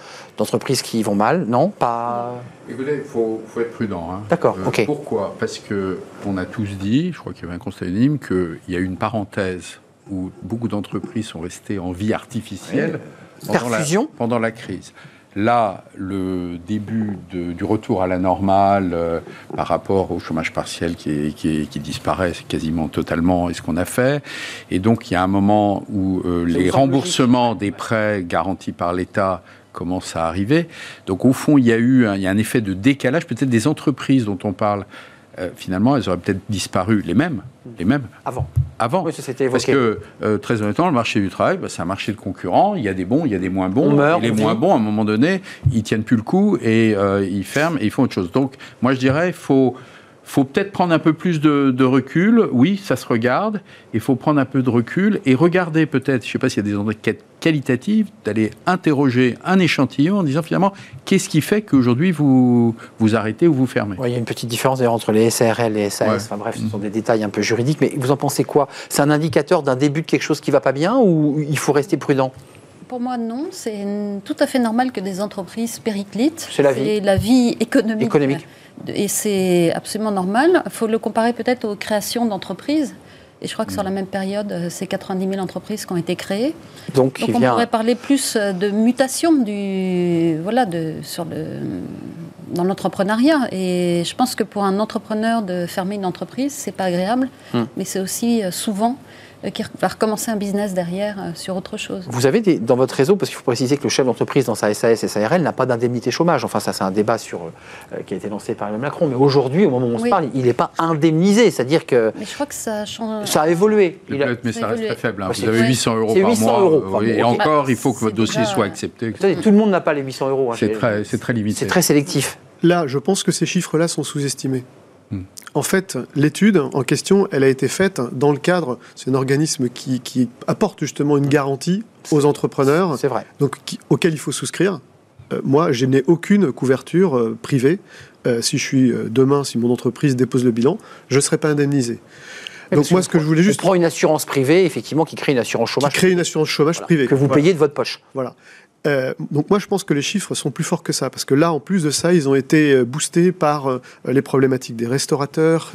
d'entreprises qui vont mal Non Pas. Écoutez, il faut, faut être prudent. hein. D'accord, ok. Pourquoi? Parce que on a tous dit, je crois qu'il y avait un constat unanime, qu'il y a eu une parenthèse où beaucoup d'entreprises sont restées en vie artificielle pendant la, Perfusion. pendant la crise. Là, le début de- du retour à la normale euh, par rapport au chômage partiel qui, est- qui, est- qui disparaît quasiment totalement est ce qu'on a fait. Et donc, il y a un moment où euh, les remboursements des prêts garantis par l'État commencent à arriver. Donc, au fond, il y a eu un, il y a un effet de décalage. Peut-être des entreprises dont on parle, euh, finalement, elles auraient peut-être disparu, les mêmes, les mêmes, Avant. avant. Oui, ça Parce que, euh, très honnêtement, le marché du travail, bah, c'est un marché de concurrents. Il y a des bons, il y a des moins bons. On meurt, et les on moins bons, à un moment donné, ils tiennent plus le coup et euh, ils ferment et ils font autre chose. Donc, moi, je dirais, il faut, faut peut-être prendre un peu plus de, de recul. Oui, ça se regarde. Il faut prendre un peu de recul et regarder peut-être, je ne sais pas s'il y a des enquêtes qualitatives, d'aller interroger un échantillon en disant finalement, qu'est-ce qui fait qu'aujourd'hui vous, vous arrêtez ou vous fermez? Ouais, il y a une petite différence d'ailleurs entre les SARL et les SAS. Ouais. Enfin bref, ce sont des détails un peu juridiques. Mais vous en pensez quoi? C'est un indicateur d'un début de quelque chose qui va pas bien ou il faut rester prudent? Pour moi, non. C'est tout à fait normal que des entreprises périclitent. C'est la vie. la vie économique. Économique. Et c'est absolument normal. Il faut le comparer peut-être aux créations d'entreprises. Et je crois que sur la même période, euh, c'est 90 000 entreprises qui ont été créées. Donc, on vient. pourrait parler plus euh, de mutation du, voilà, de, sur le, dans l'entrepreneuriat. Et je pense que pour un entrepreneur de fermer une entreprise, c'est pas agréable, Hmm. mais c'est aussi euh, souvent euh, qu'il va recommencer un business derrière euh, sur autre chose. Vous avez des, dans votre réseau, parce qu'il faut préciser que le chef d'entreprise dans sa SAS et SARL n'a pas d'indemnité chômage. Enfin, ça, c'est un débat sur, euh, qui a été lancé par Emmanuel Macron. Mais aujourd'hui, au moment où on se parle, il n'est pas indemnisé. C'est-à-dire que Mais je crois que ça change. ça a évolué. Il a- mais ça Ça reste très faible. hein. Vous avez ouais. 800 euros par 800 mois. euros. oui, et encore, il faut que votre dossier déjà- soit accepté. Tout le monde n'a pas les 800 euros. hein, C'est très, c'est très limité. c'est très sélectif. Là, je pense que ces chiffres-là sont sous-estimés. En fait, l'étude en question, elle a été faite dans le cadre, c'est un organisme qui, qui apporte justement une garantie aux entrepreneurs, C'est vrai. donc qui- auquel il faut souscrire. Euh, moi, je n'ai aucune couverture euh, privée. Euh, si je suis demain, si mon entreprise dépose le bilan, je ne serai pas indemnisé. Donc moi, ce que je voulais On juste prend une assurance privée, effectivement, qui crée une assurance qui chômage crée une assurance chômage voilà, privée que vous Voilà. payez de votre poche. Voilà. Euh, donc moi je pense que les chiffres sont plus forts que ça parce que là en plus de ça ils ont été euh, boostés par euh, les problématiques des restaurateurs,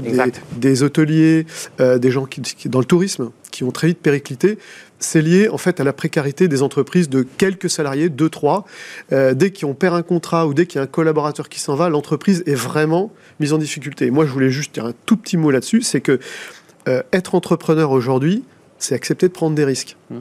des, hôteliers, euh, des gens qui, qui- dans le tourisme qui ont très vite périclité. C'est lié en fait à la précarité des entreprises de quelques salariés, deux trois. Dès qu'on perd un contrat ou dès qu'il y a un collaborateur qui s'en va, l'entreprise est vraiment mise en difficulté. Moi je voulais juste dire un tout petit mot là-dessus, c'est que être entrepreneur aujourd'hui, c'est accepter de prendre des risques. Mmh.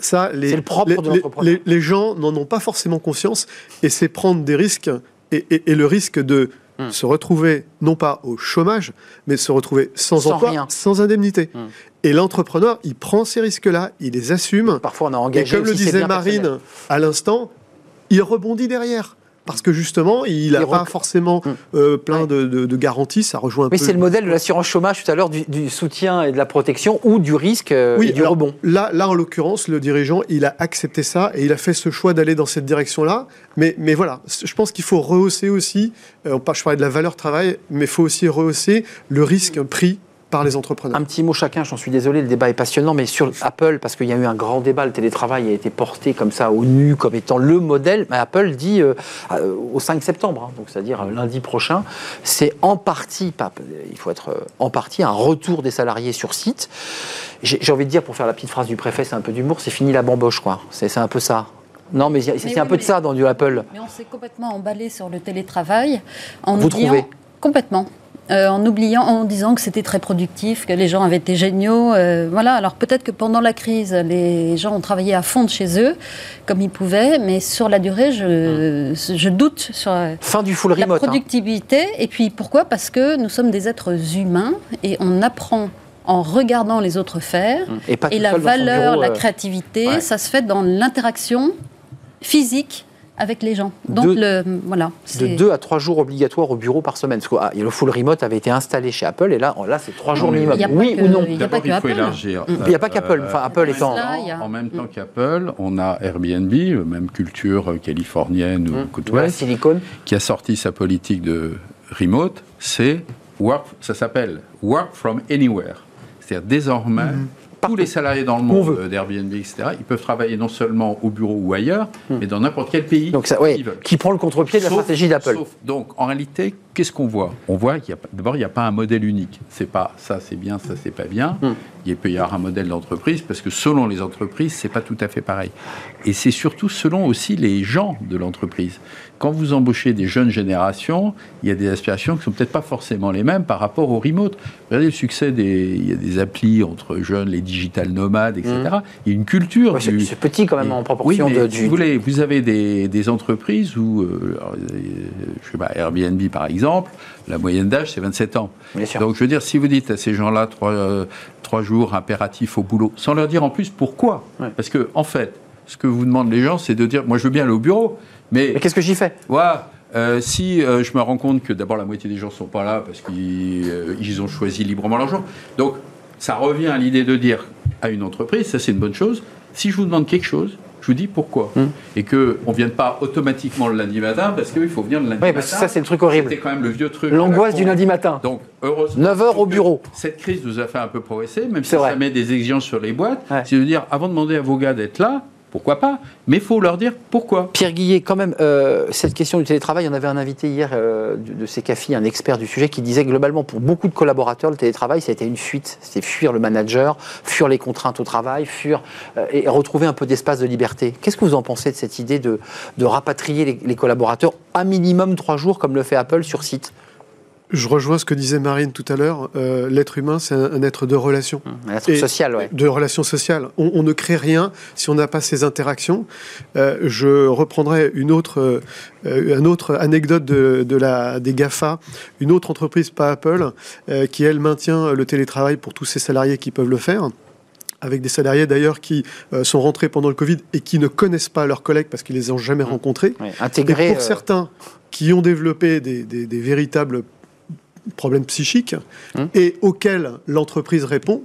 Ça, les, le propre les- de les- l'entrepreneur. les- les gens n'en ont pas forcément conscience et c'est prendre des risques et, et- et le risque de Hmm. se retrouver non pas au chômage, mais se retrouver sans, Sans emploi, rien. sans indemnité. Hmm. Et l'entrepreneur, il prend ces risques-là, il les assume. Parfois, on a Et engagé. comme le disait personnel. Marine à l'instant, il rebondit derrière. Parce que justement, il n'a pas forcément Hmm. euh, plein Ouais. de, de- de garanties. Ça rejoint un Oui, peu. c'est le modèle de l'assurance chômage tout à l'heure, du, du soutien et de la protection ou du risque euh, Oui, et du alors, rebond. Là, là, en l'occurrence, le dirigeant, il a accepté ça et il a fait ce choix d'aller dans cette direction-là. Mais, mais voilà, je pense qu'il faut rehausser aussi, euh, je parlais de la valeur travail, mais il faut aussi rehausser le risque pris par les entrepreneurs. Un petit mot chacun, j'en suis désolé, le débat est passionnant, mais sur Apple, parce qu'il y a eu un grand débat, le télétravail a été porté comme ça au nu, comme étant le modèle, mais Apple dit euh, euh, au 5 septembre, hein, donc c'est-à-dire euh, lundi prochain, c'est en partie, pas, il faut être euh, en partie, un retour des salariés sur site. J'ai envie de dire, pour faire la petite phrase du préfet, c'est un peu d'humour, c'est fini la bamboche, quoi. C'est un peu ça. Non, mais il y a- c'est un peu de ça dans du Apple. Mais on s'est complètement emballé sur le télétravail en Vous trouvez? complètement. Euh, en oubliant, en disant que c'était très productif, que les gens avaient été géniaux. euh, voilà. Alors peut-être que pendant la crise, les gens ont travaillé à fond de chez eux, comme ils pouvaient, mais sur la durée, je, je doute sur Fin du full la remote. hein. productivité. Et puis pourquoi? Parce que nous sommes des êtres humains et on apprend en regardant les autres faire. Et, pas Et la valeur, bureau, la euh, créativité, ouais. ça se fait dans l'interaction physique avec les gens. Donc, De- le, voilà. de deux à trois jours obligatoires au bureau par semaine. Parce que ah, le full remote avait été installé chez Apple et là, là c'est trois jours minimum. il y a pas Oui que- ou non il y a pas que Apple. élargir. Il n'y a pas qu'Apple. Euh, Enfin, Apple étant. En même temps qu'Apple, on a Airbnb, euh, même culture euh, californienne ou Hum, côte ouest, qui a sorti sa politique de remote, c'est work, ça s'appelle work from anywhere. C'est-à-dire désormais, tous les salariés dans le on monde euh, d'Airbnb, etc., ils peuvent travailler non seulement au bureau ou ailleurs, mais dans n'importe quel pays. Donc, ça, ouais, qui prend le contre-pied de la Sauf- stratégie d'Apple. Donc, en réalité, qu'est-ce qu'on voit? On voit qu'il y a pas- d'abord il n'y a pas un modèle unique. C'est pas ça, c'est bien, ça, c'est pas bien. Hmm. Il peut y avoir un modèle d'entreprise parce que selon les entreprises, c'est pas tout à fait pareil. Et c'est surtout selon aussi les gens de l'entreprise. Quand vous embauchez des jeunes générations, il y a des aspirations qui sont peut-être pas forcément les mêmes par rapport au remote. Regardez le succès des, il y a des applis entre jeunes, les digital nomades, etc. Il y a une culture. Ouais, du- c'est petit quand même en proportion oui, mais de, si du. vous voulez, vous avez des, des entreprises où, euh, alors, euh, je sais pas, Airbnb par exemple, la moyenne d'âge c'est 27 ans. Donc je veux dire, si vous dites à ces gens-là trois, euh, trois jours impératifs au boulot, sans leur dire en plus pourquoi, Ouais. parce que en fait, ce que vous demandent les gens, c'est de dire, moi je veux bien aller au bureau, mais Mais qu'est-ce que j'y fais? Voilà. euh, si euh, je me rends compte que d'abord la moitié des gens sont pas là parce qu'ils ils ont choisi librement leur jour, donc ça revient à l'idée de dire à une entreprise, ça c'est une bonne chose. Si je vous demande quelque chose, je vous dis pourquoi, Hum. et que on vienne pas automatiquement le lundi matin parce qu'il faut venir le lundi Oui, matin. parce que ça, c'est le truc horrible. C'était quand même le vieux truc. L'angoisse la du lundi matin. Donc heureusement. 9 heures au que bureau. Cette crise nous a fait un peu progresser, même si vrai. ça met des exigences sur les boîtes. Ouais. C'est de dire, avant de demander à vos gars d'être là, pourquoi pas? Mais il faut leur dire pourquoi. Pierre Guillet, quand même, euh, cette question du télétravail, on avait un invité hier euh, de, de CECAFI, un expert du sujet, qui disait globalement, pour beaucoup de collaborateurs, le télétravail, ça a été une fuite. C'était fuir le manager, fuir les contraintes au travail, fuir euh, et retrouver un peu d'espace de liberté. Qu'est-ce que vous en pensez de cette idée de, rapatrier les, les collaborateurs à minimum trois jours, comme le fait Apple, sur site? Je rejoins ce que disait Marine tout à l'heure. Euh, L'être humain, c'est un, un être de relation. Un être social, ouais. De relations sociales. On, on ne crée rien si on n'a pas ces interactions. Euh, je reprendrai une autre, euh, une autre anecdote de, de la, des GAFA, une autre entreprise, pas Apple, qui elle maintient le télétravail pour tous ses salariés qui peuvent le faire avec des salariés d'ailleurs qui euh, sont rentrés pendant le Covid et qui ne connaissent pas leurs collègues parce qu'ils les ont jamais rencontrés. Ouais, Et pour euh, certains qui ont développé des, des- des véritables problèmes psychiques Hum. et auxquels l'entreprise répond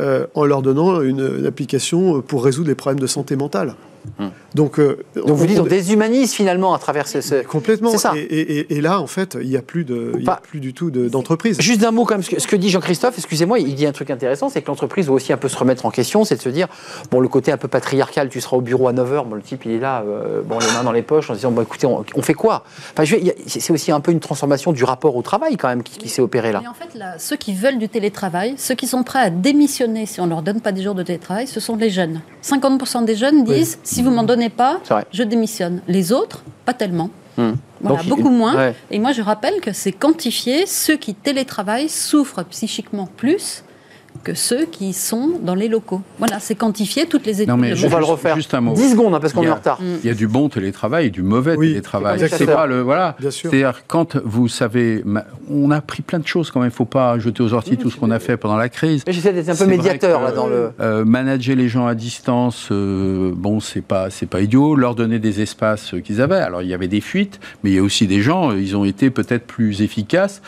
euh, en leur donnant une, une application pour résoudre les problèmes de santé mentale. Hum. Donc, euh, donc vous on- dites, on on- déshumanise finalement à travers ce. ce- complètement. C'est ça. Et, et- et- et là, en fait, il n'y a plus de, il y a Pas- plus du tout de- d'entreprise. Juste d'un mot, comme ce que, ce que dit Jean-Christophe, excusez-moi, il dit un truc intéressant, c'est que l'entreprise doit aussi un peu se remettre en question, c'est de se dire, bon, le côté un peu patriarcal, tu seras au bureau à 9h, bon, le type, il est là, euh, bon, les mains dans les poches, en se disant, bon, écoutez, on, on fait quoi? Enfin, C'est aussi un peu une transformation du rapport au travail, quand même, qui, qui s'est opérée là. Mais en fait, là, ceux qui veulent du télétravail, ceux qui sont prêts à démissionner si on ne leur donne pas des jours de télétravail, ce sont les jeunes. 50% des jeunes disent si vous m'en donnez pas, je démissionne. Les autres, pas tellement. Hmm. Voilà, Donc, beaucoup moins. ouais. Et moi, je rappelle que c'est quantifié. Ceux qui télétravaillent souffrent psychiquement plus que ceux qui sont dans les locaux. Voilà, c'est quantifié. Toutes les études. Non, mais On va le refaire. juste un mot. 10 secondes, hein, parce qu'on Il y est a- en retard. Il y a du bon télétravail et du mauvais Oui, télétravail. c'est pas le voilà. Bien sûr. C'est-à-dire quand vous savez, on a appris plein de choses quand même. Il faut pas jeter aux orties tout ce qu'on a fait pendant la crise. Mais J'essaie d'être un peu médiateur que, là dans le. Euh, manager les gens à distance, euh, bon, c'est pas c'est pas idiot. Leur donner des espaces qu'ils avaient. Alors il y avait des fuites, mais il y a aussi des gens, euh, ils ont été peut-être plus efficaces.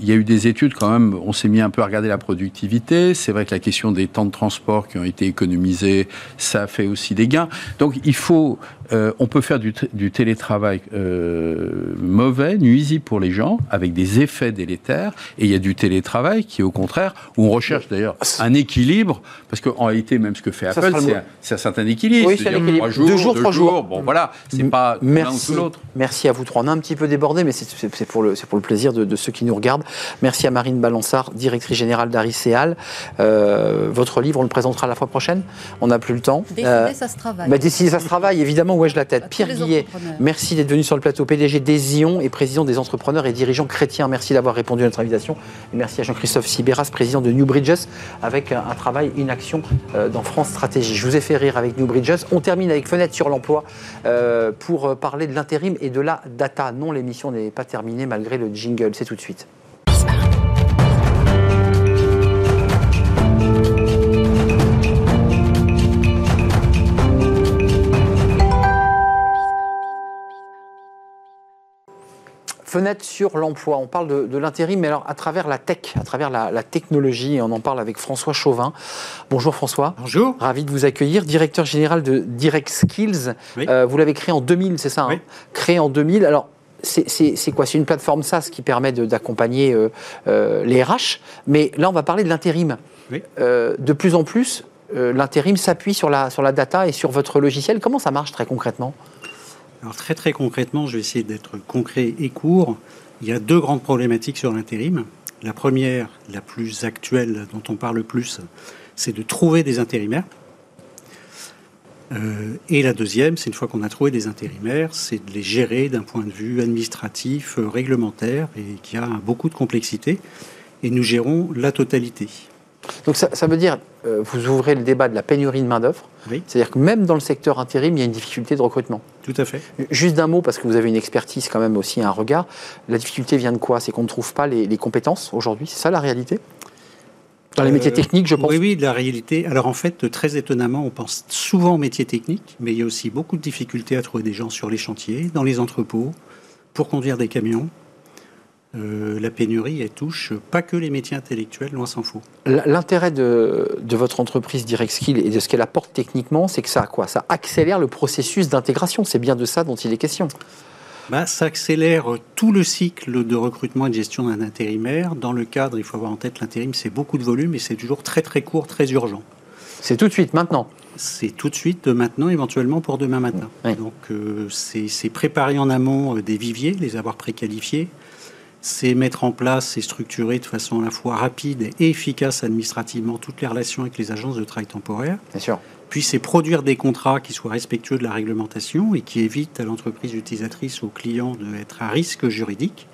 Il y a eu des études quand même. On s'est mis un peu à regarder la productivité. C'est vrai que la question des temps de transport qui ont été économisés, ça a fait aussi des gains. Donc il faut, euh, on peut faire du, télétravail euh, mauvais, nuisible pour les gens, avec des effets délétères. Et il y a du télétravail qui, au contraire, où on recherche d'ailleurs un équilibre, parce qu'en réalité, même ce que fait Apple, c'est un, certain équilibre. Oui, c'est un équilibre. trois jours, Deux jours, trois jours. Bon, voilà, c'est pas l'un ou Merci. l'autre. Merci à vous trois. On a un petit peu débordé, mais c'est- pour, le- c'est pour le plaisir de, de ceux qui nous regardent. Merci à Marine Balançard, directrice générale d'Ariceal. Euh, votre livre, on le présentera la fois prochaine. On n'a plus le temps. Décider, Euh, ça se travaille. bah, décider, ça se travaille, évidemment. Où ai-je la tête tous Pierre Guillet, merci d'être venu sur le plateau. PDG d'Esion et président des entrepreneurs et dirigeants chrétiens. Merci d'avoir répondu à notre invitation. Et merci à Jean-Christophe Sibéras, président de New Bridges, avec un, un travail, une action euh, dans France Stratégie. Je vous ai fait rire avec New Bridges. On termine avec Fenêtre sur l'emploi euh, pour euh, parler de l'intérim et de la data. Non, l'émission n'est pas terminée malgré le jingle. C'est tout de suite. Fenêtre sur l'emploi. On parle de, de l'intérim, mais alors à travers la tech, à travers la, la technologie. Et on en parle avec François Chauvin. Bonjour François. Bonjour. Ravi de vous accueillir, directeur général de Direct Skills. Oui. Euh, vous l'avez créé en 2000, c'est ça hein Oui. Créé en 2000. Alors, c'est- quoi? C'est une plateforme SaaS qui permet d'accompagner euh, euh, les RH. Mais là, on va parler de l'intérim. Oui. Euh, de plus en plus, l'intérim s'appuie sur la, sur la data et sur votre logiciel. Comment ça marche très concrètement? Très concrètement, je vais essayer d'être concret et court. Il y a deux grandes problématiques sur l'intérim. La première, la plus actuelle, dont on parle le plus, c'est de trouver des intérimaires. Euh, et la deuxième, c'est une fois qu'on a trouvé des intérimaires, c'est de les gérer d'un point de vue administratif, euh, réglementaire, et qui a beaucoup de complexité. Et nous gérons la totalité. Donc ça, ça veut dire, euh, vous ouvrez le débat de la pénurie de main-d'œuvre. Oui, C'est-à-dire que même dans le secteur intérim, il y a une difficulté de recrutement. tout à fait. Juste d'un mot, parce que vous avez une expertise quand même aussi, un regard. La difficulté vient de quoi? C'est qu'on ne trouve pas les, les compétences aujourd'hui C'est ça la réalité? Dans les Euh, métiers techniques, je pense. Oui, oui, de la réalité. Alors en fait, très étonnamment, on pense souvent aux métiers techniques, mais il y a aussi beaucoup de difficultés à trouver des gens sur les chantiers, dans les entrepôts, pour conduire des camions. Euh, la pénurie, elle touche pas que les métiers intellectuels, loin s'en faut. L'intérêt de, de votre entreprise Direct Skill et de ce qu'elle apporte techniquement, c'est que ça, quoi? Ça accélère le processus d'intégration. C'est bien de ça dont il est question. Bah, ça accélère tout le cycle de recrutement et de gestion d'un intérimaire. Dans le cadre, il faut avoir en tête l'intérim, c'est beaucoup de volume et c'est toujours très très court, très urgent. C'est tout de suite, maintenant. c'est tout de suite, de maintenant, éventuellement pour demain matin. Oui. Donc euh, c'est c'est préparer en amont euh, des viviers, les avoir préqualifiés. C'est mettre en place et structurer de façon à la fois rapide et efficace administrativement toutes les relations avec les agences de travail temporaire. Bien sûr. Puis c'est produire des contrats qui soient respectueux de la réglementation et qui évitent à l'entreprise utilisatrice, au client, d'être à risque juridique.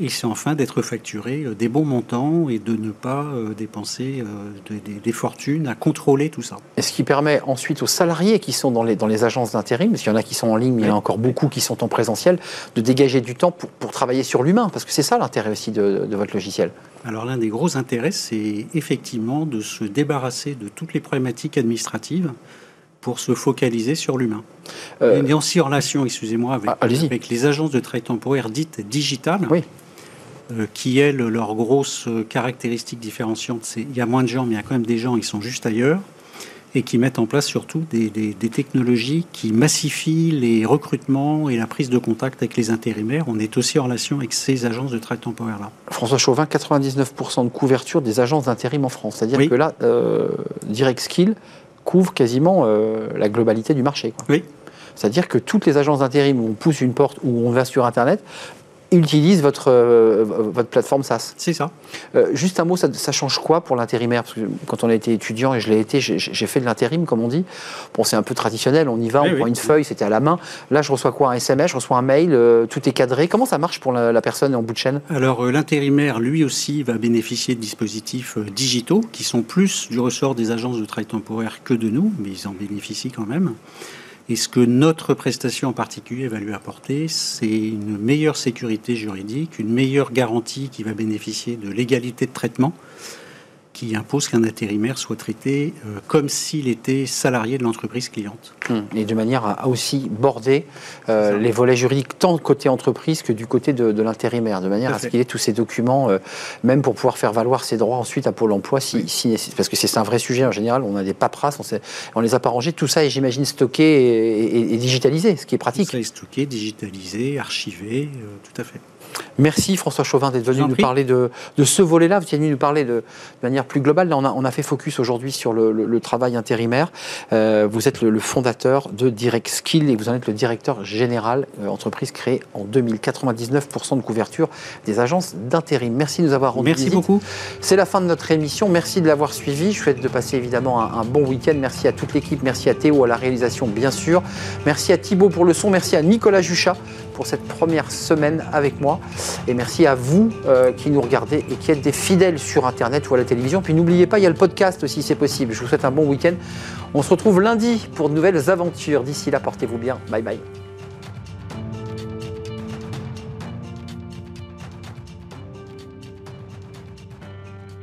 Et c'est enfin d'être facturé euh, des bons montants et de ne pas euh, dépenser euh, des- des- des fortunes à contrôler tout ça. Et ce qui permet ensuite aux salariés qui sont dans les, dans les agences d'intérim, parce qu'il y en a qui sont en ligne, mais il y en a encore beaucoup qui sont en présentiel, de dégager du temps pour, pour travailler sur l'humain, parce que c'est ça l'intérêt aussi de, de votre logiciel. Alors l'un des gros intérêts, c'est effectivement de se débarrasser de toutes les problématiques administratives pour se focaliser sur l'humain. Euh, On est aussi en relation, excusez-moi, avec, Ah, avec les agences de travail temporaire dites digitales, Oui. Euh, qui, elles, leur grosse euh, caractéristique différenciante, c'est il y a moins de gens, mais il y a quand même des gens, ils sont juste ailleurs, et qui mettent en place surtout des, des- des technologies qui massifient les recrutements et la prise de contact avec les intérimaires. On est aussi en relation avec ces agences de travail temporaire-là. François Chauvin, 99% de couverture des agences d'intérim en France. C'est-à-dire Oui. que là, euh, Direct Skill couvre quasiment euh, la globalité du marché. quoi. Oui. C'est-à-dire que toutes les agences d'intérim où on pousse une porte, où on va sur Internet, utilisent votre, euh, votre plateforme SaaS. C'est ça. Euh, juste un mot, ça, ça change quoi pour l'intérimaire? Parce que quand on a été étudiant, et je l'ai été, j'ai fait de l'intérim, comme on dit. Bon, c'est un peu traditionnel, on y va, Oui, on oui. prend une feuille, c'était à la main. Là, je reçois quoi? Un SMS, je reçois un mail, euh, tout est cadré. Comment ça marche pour la, la personne en bout de chaîne? Alors l'intérimaire, lui aussi, va bénéficier de dispositifs digitaux qui sont plus du ressort des agences de travail temporaire que de nous, mais ils en bénéficient quand même. Et ce que notre prestation en particulier va lui apporter, c'est une meilleure sécurité juridique, une meilleure garantie qui va bénéficier de l'égalité de traitement, qui impose qu'un intérimaire soit traité euh, comme s'il était salarié de l'entreprise cliente. Et de manière à, aussi border euh, les volets juridiques, tant côté entreprise que du côté de, de l'intérimaire, de manière Tout à ce qu'il ait tous ces documents, euh, même pour pouvoir faire valoir ses droits ensuite à Pôle emploi, si, Oui. si parce que c'est un vrai sujet en général, on a des paperasses, on, on les a pas rangées, tout ça est, j'imagine, stocké et, et- et digitalisé, ce qui est Tout pratique. ça est stocké, digitalisé, archivé, tout à fait. Merci François Chauvin d'être venu en nous parler de, de ce volet-là. Vous êtes venu nous parler de, de manière plus globale. Là, on a, on a fait focus aujourd'hui sur le, le- le travail intérimaire. Euh, vous êtes le, le fondateur de Direct Skill et vous en êtes le directeur général, euh, entreprise créée en 2099% de couverture des agences d'intérim. Merci de nous avoir rendu Merci visite. beaucoup. C'est la fin de notre émission. Merci de l'avoir suivi. Je souhaite de passer évidemment un, un bon week-end. Merci à toute l'équipe. Merci à Théo à la réalisation, bien sûr. Merci à Thibaut pour le son. Merci à Nicolas Juchat pour cette première semaine avec moi. Et merci à vous euh, qui nous regardez et qui êtes des fidèles sur Internet ou à la télévision. Puis n'oubliez pas, il y a le podcast aussi, c'est possible. Je vous souhaite un bon week-end. On se retrouve lundi pour de nouvelles aventures. D'ici là, portez-vous bien. Bye bye.